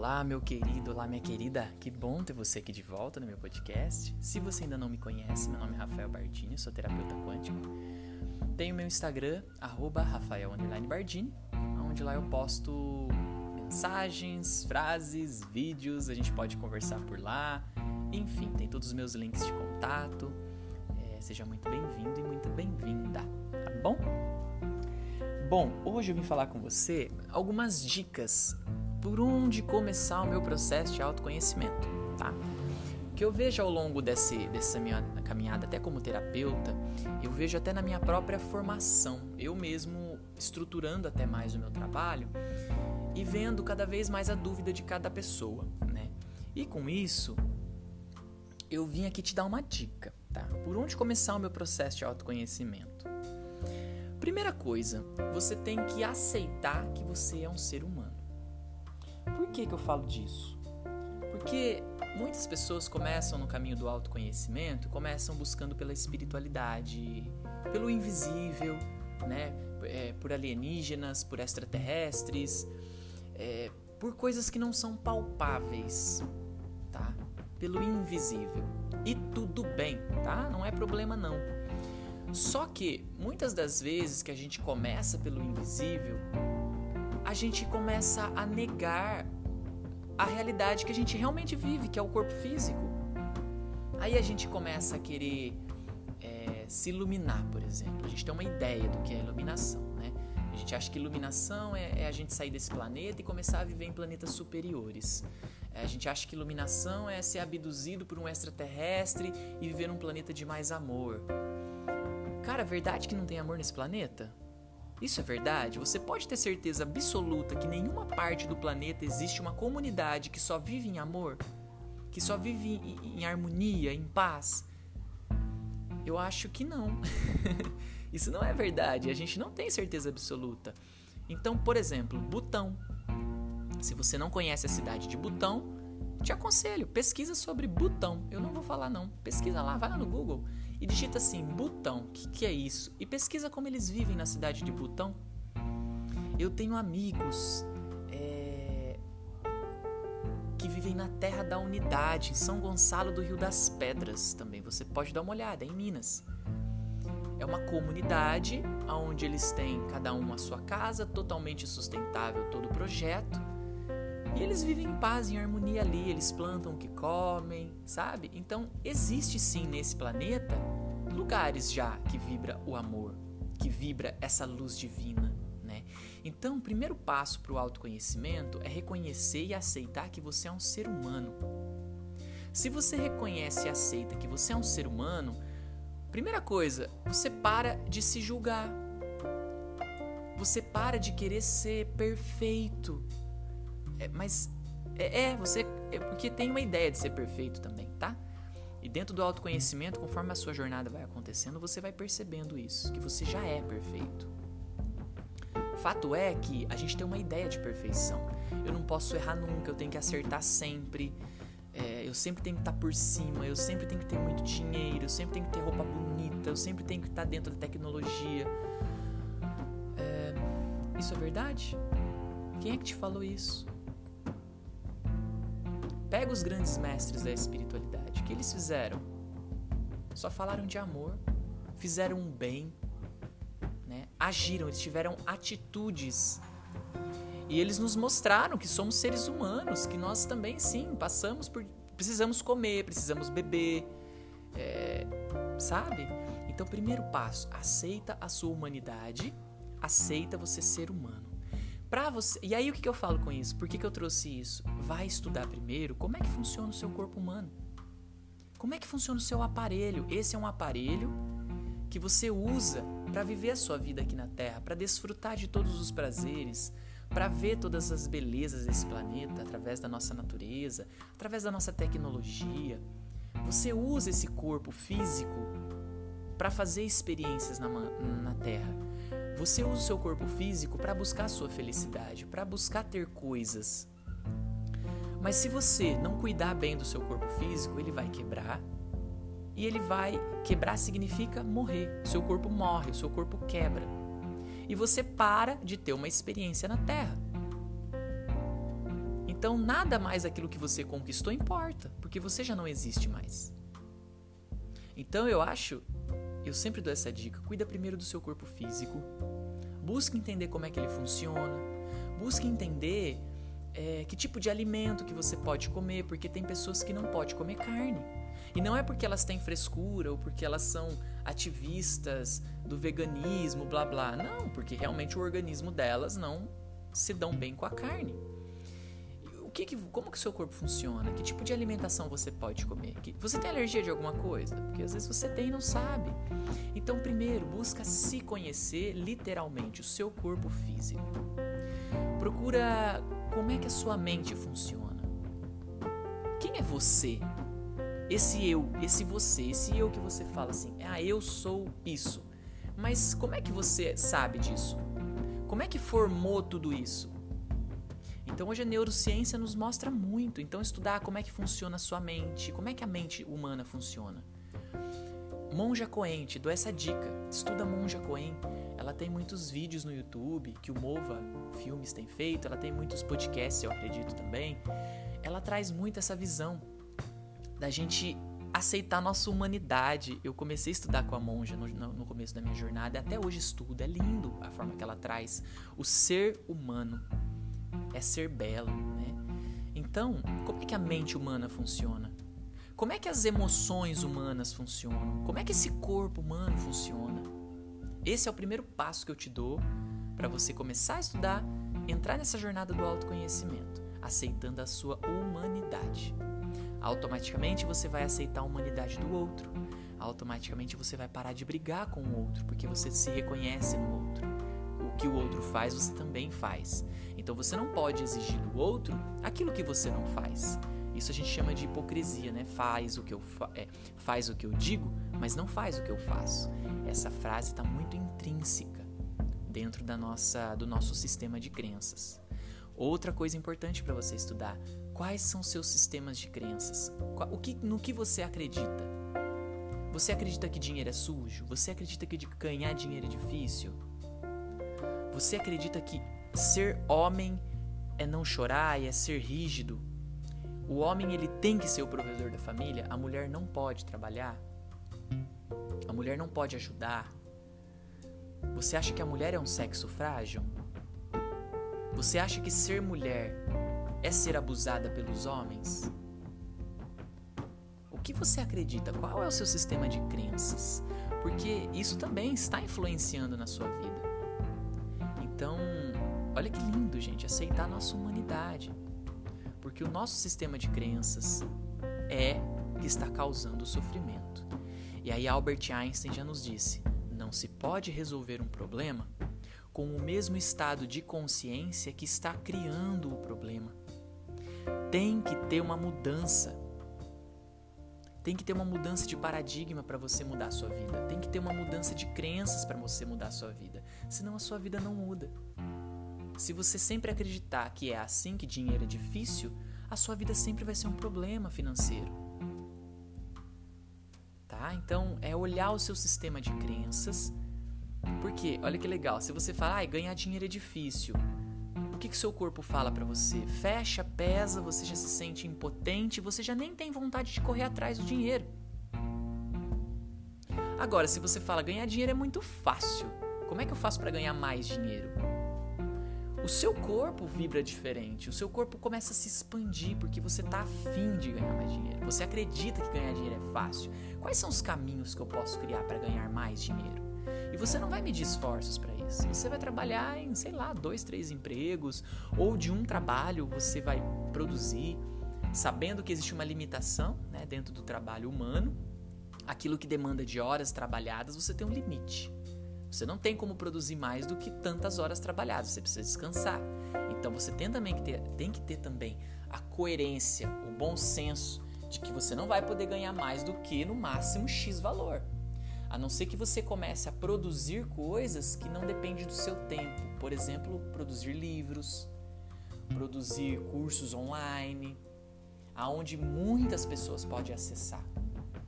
Olá, meu querido, olá, minha querida. Que bom ter você aqui de volta no meu podcast. Se você ainda não me conhece, meu nome é Rafael Bardini, sou terapeuta quântico. Tenho meu Instagram, @rafael_bardini, onde lá eu posto mensagens, frases, vídeos, a gente pode conversar por lá. Enfim, tem todos os meus links de contato. É, seja muito bem-vindo e muito bem-vinda, tá bom? Bom, hoje eu vim falar com você algumas dicas por onde começar o meu processo de autoconhecimento, tá? O que eu vejo ao longo desse, dessa minha caminhada, até como terapeuta, eu vejo até na minha própria formação, eu mesmo estruturando até mais o meu trabalho e vendo cada vez mais a dúvida de cada pessoa, né? E com isso, eu vim aqui te dar uma dica, tá? Por onde começar o meu processo de autoconhecimento? Primeira coisa, você tem que aceitar que você é um ser humano. Que, que eu falo disso? Porque muitas pessoas começam no caminho do autoconhecimento, começam buscando pela espiritualidade, pelo invisível, né? É, por alienígenas, por extraterrestres, é, por coisas que não são palpáveis, tá? Pelo invisível. E tudo bem, tá? Não é problema não. Só que muitas das vezes que a gente começa pelo invisível, a gente começa a negar a realidade que a gente realmente vive, que é o corpo físico. Aí a gente começa a querer é, se iluminar, por exemplo. A gente tem uma ideia do que é iluminação, né? A gente acha que iluminação é, é a gente sair desse planeta e começar a viver em planetas superiores. É, a gente acha que iluminação é ser abduzido por um extraterrestre e viver num planeta de mais amor. Cara, verdade que não tem amor nesse planeta? Isso é verdade? Você pode ter certeza absoluta que nenhuma parte do planeta existe uma comunidade que só vive em amor? Que só vive em, em harmonia, em paz? Eu acho que não. Isso não é verdade. A gente não tem certeza absoluta. Então, por exemplo, Butão. Se você não conhece a cidade de Butão, te aconselho, pesquisa sobre Butão. Eu não vou falar não. Pesquisa lá, vai lá no Google e digita assim, Butão, o que, que é isso? E pesquisa como eles vivem na cidade de Butão. Eu tenho amigos é, que vivem na Terra da Unidade, em São Gonçalo do Rio das Pedras também. Você pode dar uma olhada, é em Minas. É uma comunidade onde eles têm cada um a sua casa, totalmente sustentável todo o projeto. E eles vivem em paz, em harmonia ali, eles plantam o que comem, sabe? Então, existe sim nesse planeta lugares já que vibra o amor, que vibra essa luz divina, né? Então, o primeiro passo para o autoconhecimento é reconhecer e aceitar que você é um ser humano. Se você reconhece e aceita que você é um ser humano, primeira coisa, você para de se julgar. Você para de querer ser perfeito é, mas é, é, você. É porque tem uma ideia de ser perfeito também, tá? E dentro do autoconhecimento, conforme a sua jornada vai acontecendo, você vai percebendo isso, que você já é perfeito. Fato é que a gente tem uma ideia de perfeição. Eu não posso errar nunca, eu tenho que acertar sempre. É, eu sempre tenho que estar por cima, eu sempre tenho que ter muito dinheiro, eu sempre tenho que ter roupa bonita, eu sempre tenho que estar dentro da tecnologia. É, isso é verdade? Quem é que te falou isso? Pega os grandes mestres da espiritualidade. O que eles fizeram? Só falaram de amor, fizeram um bem, né? agiram, eles tiveram atitudes. E eles nos mostraram que somos seres humanos, que nós também, sim, passamos por. Precisamos comer, precisamos beber, é, sabe? Então, primeiro passo, aceita a sua humanidade, aceita você ser humano. Pra você. E aí o que, que eu falo com isso? Por que, que eu trouxe isso? Vai estudar primeiro como é que funciona o seu corpo humano. Como é que funciona o seu aparelho? Esse é um aparelho que você usa para viver a sua vida aqui na Terra, para desfrutar de todos os prazeres, para ver todas as belezas desse planeta através da nossa natureza, através da nossa tecnologia. Você usa esse corpo físico para fazer experiências na, na Terra. Você usa o seu corpo físico para buscar sua felicidade, para buscar ter coisas. Mas se você não cuidar bem do seu corpo físico, ele vai quebrar. E ele vai quebrar significa morrer. Seu corpo morre, seu corpo quebra. E você para de ter uma experiência na Terra. Então, nada mais aquilo que você conquistou importa, porque você já não existe mais. Então, eu acho, eu sempre dou essa dica: cuida primeiro do seu corpo físico, busque entender como é que ele funciona, busque entender é, que tipo de alimento que você pode comer, porque tem pessoas que não podem comer carne. E não é porque elas têm frescura ou porque elas são ativistas do veganismo, blá blá. Não, porque realmente o organismo delas não se dão bem com a carne. O que, que como que o seu corpo funciona? Que tipo de alimentação você pode comer? Que, você tem alergia de alguma coisa? Porque às vezes você tem e não sabe. Então, primeiro, busca se conhecer literalmente, o seu corpo físico. Procura como é que a sua mente funciona. Quem é você? Esse eu, esse você, esse eu que você fala assim, ah, eu sou isso. Mas como é que você sabe disso? Como é que formou tudo isso? Então hoje a neurociência nos mostra muito. Então estudar como é que funciona a sua mente, como é que a mente humana funciona. Monja Coen, te dou essa dica. Estuda Monja Coen. Ela tem muitos vídeos no YouTube que o Mova Filmes tem feito, ela tem muitos podcasts, eu acredito também. Ela traz muito essa visão da gente aceitar nossa humanidade. Eu comecei a estudar com a monja no, no, começo da minha jornada até hoje estudo. É lindo a forma que ela traz o ser humano. É ser belo, né? Então, como é que a mente humana funciona? Como é que as emoções humanas funcionam? Como é que esse corpo humano funciona? Esse é o primeiro passo que eu te dou para você começar a estudar, entrar nessa jornada do autoconhecimento, aceitando a sua humanidade. Automaticamente você vai aceitar a humanidade do outro. Automaticamente você vai parar de brigar com o outro, porque você se reconhece no outro. O que o outro faz, você também faz. Então você não pode exigir do outro aquilo que você não faz. Isso a gente chama de hipocrisia, né? Faz o que eu fa é, faz o que eu digo, mas não faz o que eu faço. Essa frase está muito intrínseca dentro da nossa do nosso sistema de crenças. Outra coisa importante para você estudar: quais são seus sistemas de crenças? O que, no que você acredita? Você acredita que dinheiro é sujo? Você acredita que ganhar dinheiro é difícil? Você acredita que ser homem é não chorar é ser rígido? O homem ele tem que ser o provedor da família, a mulher não pode trabalhar? A mulher não pode ajudar? Você acha que a mulher é um sexo frágil? Você acha que ser mulher é ser abusada pelos homens? O que você acredita? Qual é o seu sistema de crenças? Porque isso também está influenciando na sua vida. Olha que lindo, gente, aceitar a nossa humanidade. Porque o nosso sistema de crenças é que está causando o sofrimento. E aí Albert Einstein já nos disse: não se pode resolver um problema com o mesmo estado de consciência que está criando o problema. Tem que ter uma mudança. Tem que ter uma mudança de paradigma para você mudar a sua vida. Tem que ter uma mudança de crenças para você mudar a sua vida. Senão a sua vida não muda. Se você sempre acreditar que é assim que dinheiro é difícil, a sua vida sempre vai ser um problema financeiro. Tá? Então é olhar o seu sistema de crenças porque, olha que legal, se você fala, ah, ganhar dinheiro é difícil, o que, que seu corpo fala para você? Fecha, pesa, você já se sente impotente, você já nem tem vontade de correr atrás do dinheiro. Agora, se você fala, ganhar dinheiro é muito fácil, como é que eu faço para ganhar mais dinheiro? O seu corpo vibra diferente, o seu corpo começa a se expandir porque você está afim de ganhar mais dinheiro. Você acredita que ganhar dinheiro é fácil. Quais são os caminhos que eu posso criar para ganhar mais dinheiro? E você não vai medir esforços para isso. Você vai trabalhar em, sei lá, dois, três empregos, ou de um trabalho você vai produzir, sabendo que existe uma limitação né, dentro do trabalho humano. Aquilo que demanda de horas trabalhadas, você tem um limite. Você não tem como produzir mais do que tantas horas trabalhadas, você precisa descansar. Então você tem também que ter, tem que ter também a coerência, o bom senso de que você não vai poder ganhar mais do que no máximo X valor. A não ser que você comece a produzir coisas que não dependem do seu tempo. Por exemplo, produzir livros, produzir cursos online, aonde muitas pessoas podem acessar.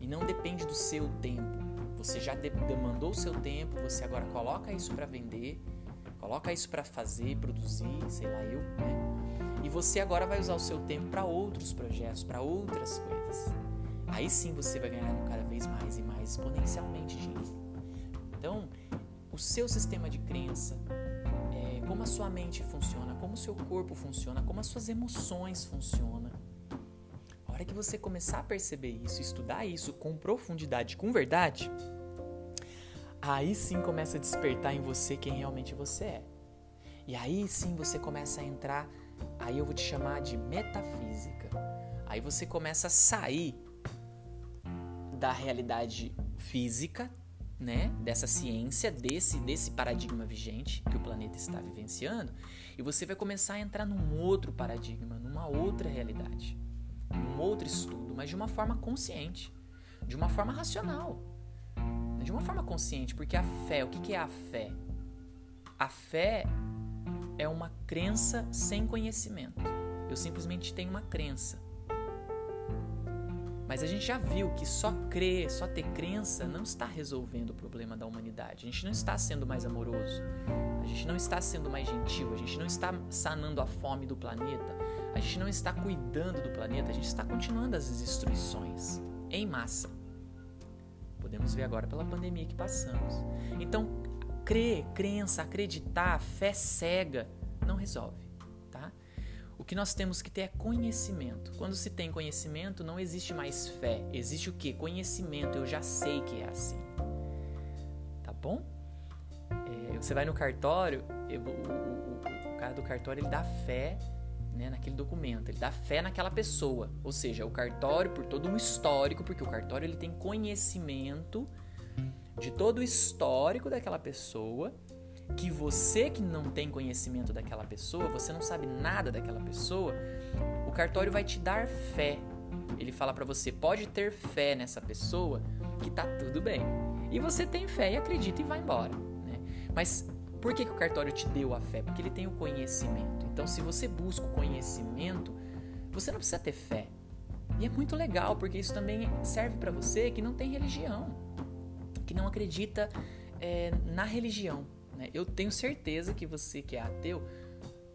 E não depende do seu tempo. Você já demandou o seu tempo, você agora coloca isso para vender, coloca isso para fazer, produzir, sei lá eu, né? E você agora vai usar o seu tempo para outros projetos, para outras coisas. Aí sim você vai ganhar cada vez mais e mais exponencialmente dinheiro. Então, o seu sistema de crença, é, como a sua mente funciona, como o seu corpo funciona, como as suas emoções funcionam. Hora que você começar a perceber isso, estudar isso com profundidade, com verdade, aí sim começa a despertar em você quem realmente você é. E aí sim você começa a entrar, aí eu vou te chamar de metafísica. Aí você começa a sair da realidade física, né, dessa ciência, desse desse paradigma vigente que o planeta está vivenciando, e você vai começar a entrar num outro paradigma, numa outra realidade, num outro estudo, mas de uma forma consciente, de uma forma racional, de uma forma consciente, porque a fé, o que que é a fé? A fé é uma crença sem conhecimento. Eu simplesmente tenho uma crença. Mas a gente já viu que só crer, só ter crença não está resolvendo o problema da humanidade. A gente não está sendo mais amoroso. A gente não está sendo mais gentil. A gente não está sanando a fome do planeta. A gente não está cuidando do planeta. A gente está continuando as destruições em massa. Podemos ver agora pela pandemia que passamos. Então, crer, crença, acreditar, fé cega não resolve que nós temos que ter é conhecimento. Quando se tem conhecimento, não existe mais fé. Existe o que? Conhecimento. Eu já sei que é assim. Tá bom? É, você vai no cartório, eu, o, o, o, cara do cartório ele dá fé né, naquele documento, ele dá fé naquela pessoa. Ou seja, o cartório, por todo um histórico, porque o cartório ele tem conhecimento de todo o histórico daquela pessoa que você que não tem conhecimento daquela pessoa, você não sabe nada daquela pessoa, o cartório vai te dar fé. Ele fala para você, pode ter fé nessa pessoa que tá tudo bem. E você tem fé e acredita e vai embora. Né? Mas por que, que o cartório te deu a fé? Porque ele tem o conhecimento. Então, se você busca o conhecimento, você não precisa ter fé. E é muito legal, porque isso também serve para você que não tem religião, que não acredita é, na religião. Né? Eu tenho certeza que você que é ateu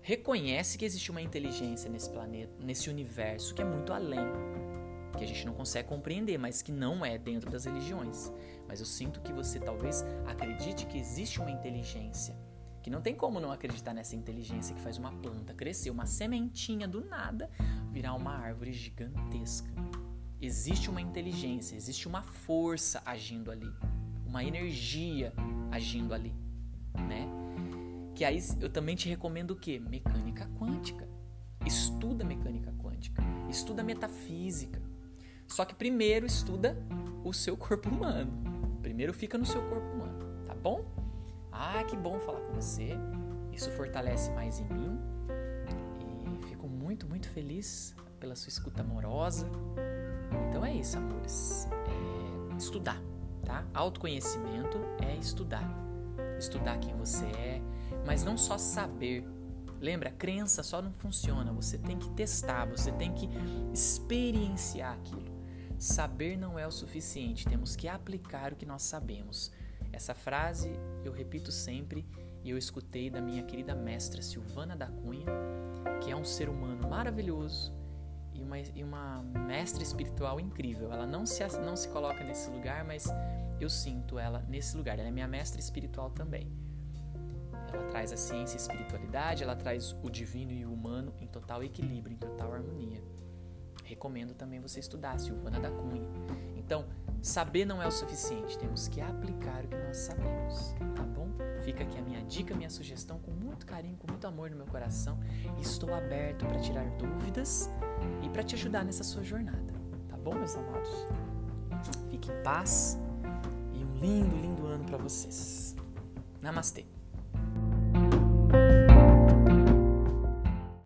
reconhece que existe uma inteligência nesse planeta, nesse universo que é muito além, que a gente não consegue compreender, mas que não é dentro das religiões. Mas eu sinto que você talvez acredite que existe uma inteligência, que não tem como não acreditar nessa inteligência que faz uma planta crescer, uma sementinha do nada virar uma árvore gigantesca. Existe uma inteligência, existe uma força agindo ali, uma energia agindo ali né? Que aí eu também te recomendo o quê? Mecânica quântica. Estuda mecânica quântica, estuda metafísica. Só que primeiro estuda o seu corpo humano. Primeiro fica no seu corpo humano, tá bom? Ah, que bom falar com você. Isso fortalece mais em mim. E fico muito, muito feliz pela sua escuta amorosa. Então é isso, amores. É estudar, tá? Autoconhecimento é estudar estudar quem você é, mas não só saber. Lembra, crença só não funciona, você tem que testar, você tem que experienciar aquilo. Saber não é o suficiente, temos que aplicar o que nós sabemos. Essa frase eu repito sempre e eu escutei da minha querida mestra Silvana da Cunha, que é um ser humano maravilhoso e uma, e uma mestra espiritual incrível. Ela não se, não se coloca nesse lugar, mas eu sinto ela nesse lugar. Ela é minha mestra espiritual também. Ela traz a ciência e a espiritualidade, ela traz o divino e o humano em total equilíbrio, em total harmonia. Recomendo também você estudar Silvana da Cunha. Então, saber não é o suficiente, temos que aplicar o que nós sabemos, tá bom? Fica aqui a minha dica, minha sugestão com muito carinho, com muito amor no meu coração. Estou aberto para tirar dúvidas e para te ajudar nessa sua jornada, tá bom, meus amados? Fique em paz lindo, lindo ano para vocês. Namastê.